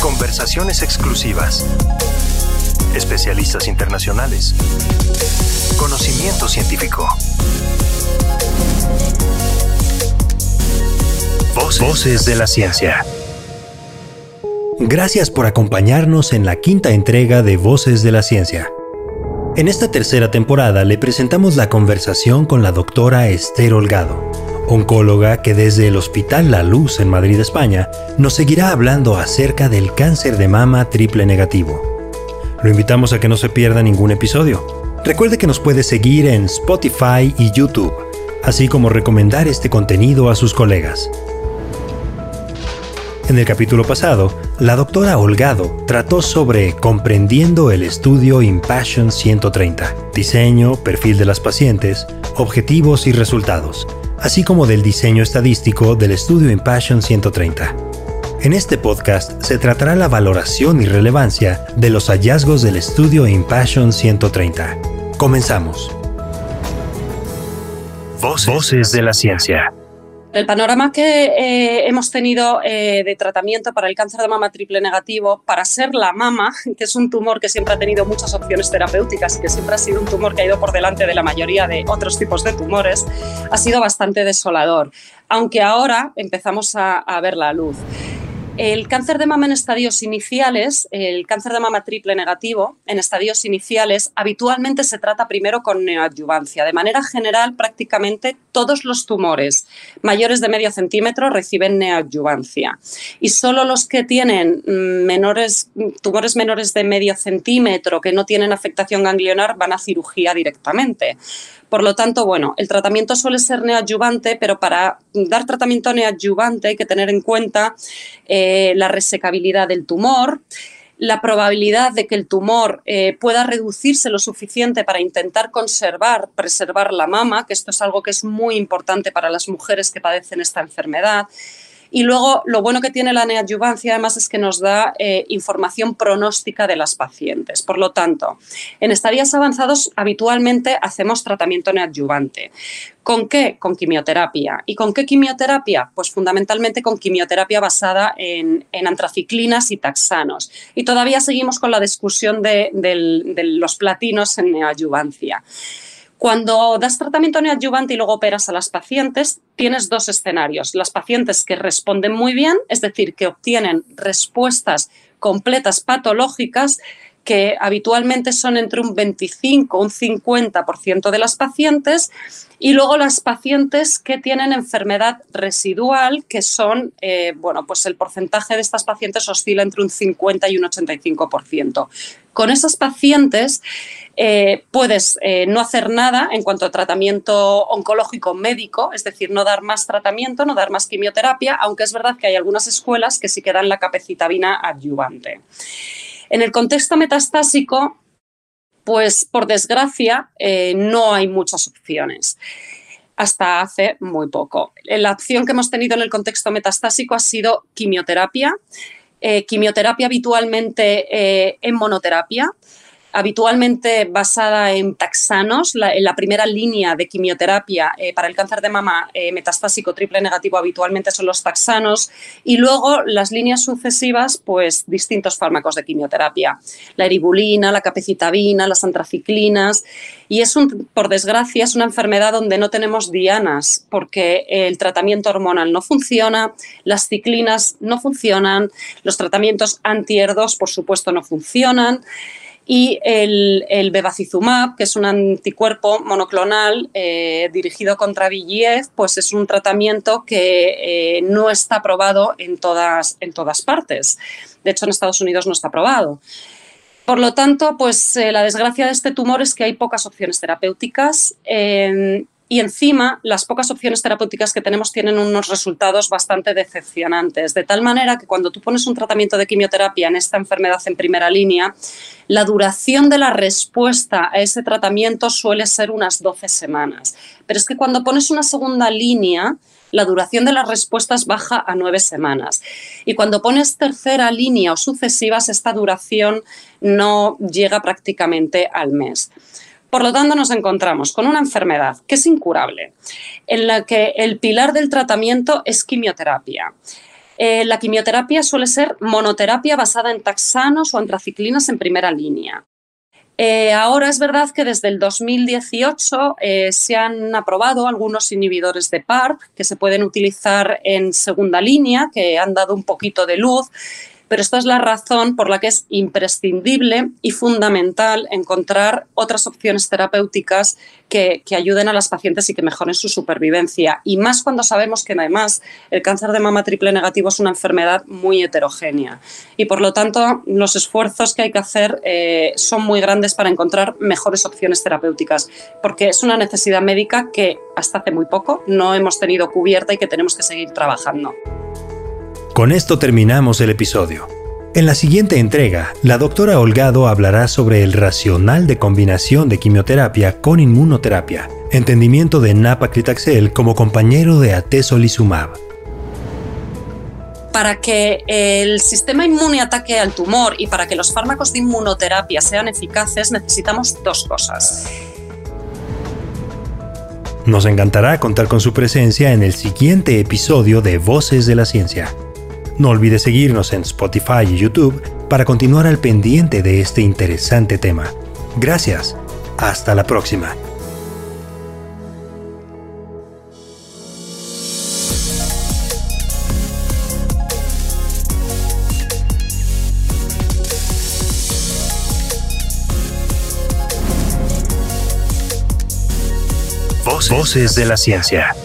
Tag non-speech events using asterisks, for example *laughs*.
Conversaciones exclusivas. Especialistas internacionales. Conocimiento científico. Voces, de la ciencia. Gracias por acompañarnos en la quinta entrega de Voces de la Ciencia. En esta tercera temporada le presentamos la conversación con la doctora Esther Holgado, oncóloga que desde el Hospital La Luz en Madrid, España, nos seguirá hablando acerca del cáncer de mama triple negativo. Lo invitamos a que no se pierda ningún episodio. Recuerde que nos puede seguir en Spotify y YouTube, así como recomendar este contenido a sus colegas. En el capítulo pasado, la doctora Holgado trató sobre comprendiendo el estudio Impassion 130, diseño, perfil de las pacientes, objetivos y resultados, así como del diseño estadístico del estudio Impassion 130. En este podcast se tratará la valoración y relevancia de los hallazgos del estudio Impassion 130. Comenzamos. Voces, de la ciencia. El panorama que eh, hemos tenido eh, de tratamiento para el cáncer de mama triple negativo, para ser la mama, *laughs* que es un tumor que siempre ha tenido muchas opciones terapéuticas y que siempre ha sido un tumor que ha ido por delante de la mayoría de otros tipos de tumores, ha sido bastante desolador, aunque ahora empezamos a, a ver la luz. El cáncer de mama en estadios iniciales, el cáncer de mama triple negativo, en estadios iniciales, habitualmente se trata primero con neoadyuvancia. De manera general, prácticamente todos los tumores mayores de medio centímetro reciben neoadyuvancia. Y solo los que tienen mm, menores, tumores menores de medio centímetro que no tienen afectación ganglionar van a cirugía directamente. Por lo tanto, bueno, el tratamiento suele ser neoadyuvante, pero para dar tratamiento neoadyuvante hay que tener en cuenta eh, la resecabilidad del tumor, la probabilidad de que el tumor eh, pueda reducirse lo suficiente para intentar conservar, preservar la mama, que esto es algo que es muy importante para las mujeres que padecen esta enfermedad y luego, lo bueno que tiene la neoadyuvancia además es que nos da eh, información pronóstica de las pacientes. Por lo tanto, en estadios avanzados habitualmente hacemos tratamiento neoadyuvante. ¿Con qué? Con quimioterapia. ¿Y con qué quimioterapia? Pues fundamentalmente con quimioterapia basada en, antraciclinas y taxanos. Y todavía seguimos con la discusión de, de los platinos en neoadyuvancia. Cuando das tratamiento neoadyuvante y luego operas a las pacientes, tienes dos escenarios. Las pacientes que responden muy bien, es decir, que obtienen respuestas completas patológicas que habitualmente son entre un 25 o un 50% de las pacientes, y luego las pacientes que tienen enfermedad residual, que son, eh, bueno, pues el porcentaje de estas pacientes oscila entre un 50 y un 85%. Con esas pacientes eh, puedes eh, no hacer nada en cuanto a tratamiento oncológico médico, es decir, no dar más tratamiento, no dar más quimioterapia, aunque es verdad que hay algunas escuelas que sí que dan la capecitabina adyuvante. En el contexto metastásico, pues por desgracia eh, no hay muchas opciones. Hasta hace muy poco. La opción que hemos tenido en el contexto metastásico ha sido quimioterapia, eh, quimioterapia habitualmente eh, en monoterapia habitualmente basada en taxanos, la, en la primera línea de quimioterapia eh, para el cáncer de mama eh, metastásico triple negativo habitualmente son los taxanos y luego las líneas sucesivas, pues distintos fármacos de quimioterapia, la eribulina, la capecitabina, las antraciclinas y es un, por desgracia, es una enfermedad donde no tenemos dianas porque el tratamiento hormonal no funciona, las ciclinas no funcionan, los tratamientos anti-ER2 por supuesto no funcionan y el, el, bevacizumab, que es un anticuerpo monoclonal eh, dirigido contra VIGIF, pues es un tratamiento que eh, no está aprobado en todas, en todas partes. De hecho, en Estados Unidos no está aprobado. Por lo tanto, pues eh, la desgracia de este tumor es que hay pocas opciones terapéuticas y encima, las pocas opciones terapéuticas que tenemos tienen unos resultados bastante decepcionantes, de tal manera que cuando tú pones un tratamiento de quimioterapia en esta enfermedad en primera línea, la duración de la respuesta a ese tratamiento suele ser unas 12 semanas. Pero es que cuando pones una segunda línea, la duración de las respuestas baja a nueve semanas. Y cuando pones tercera línea o sucesivas, esta duración no llega prácticamente al mes. Por lo tanto, nos encontramos con una enfermedad que es incurable, en la que el pilar del tratamiento es quimioterapia. Eh, la quimioterapia suele ser monoterapia basada en taxanos o antraciclinas en primera línea. Eh, ahora es verdad que desde el 2018 eh, se han aprobado algunos inhibidores de PARP que se pueden utilizar en segunda línea, que han dado un poquito de luz pero esta es la razón por la que es imprescindible y fundamental encontrar otras opciones terapéuticas que, ayuden a las pacientes y que mejoren su supervivencia. Y más cuando sabemos que además el cáncer de mama triple negativo es una enfermedad muy heterogénea. Y por lo tanto, los esfuerzos que hay que hacer eh, son muy grandes para encontrar mejores opciones terapéuticas, porque es una necesidad médica que hasta hace muy poco no hemos tenido cubierta y que tenemos que seguir trabajando. Con esto terminamos el episodio. En la siguiente entrega, la doctora Holgado hablará sobre el racional de combinación de quimioterapia con inmunoterapia, entendimiento de napa-clitaxel como compañero de atezolizumab. Para que el sistema inmune ataque al tumor y para que los fármacos de inmunoterapia sean eficaces necesitamos dos cosas. Nos encantará contar con su presencia en el siguiente episodio de Voces de la Ciencia. No olvides seguirnos en Spotify y YouTube para continuar al pendiente de este interesante tema. Gracias. Hasta la próxima. Voces de la ciencia.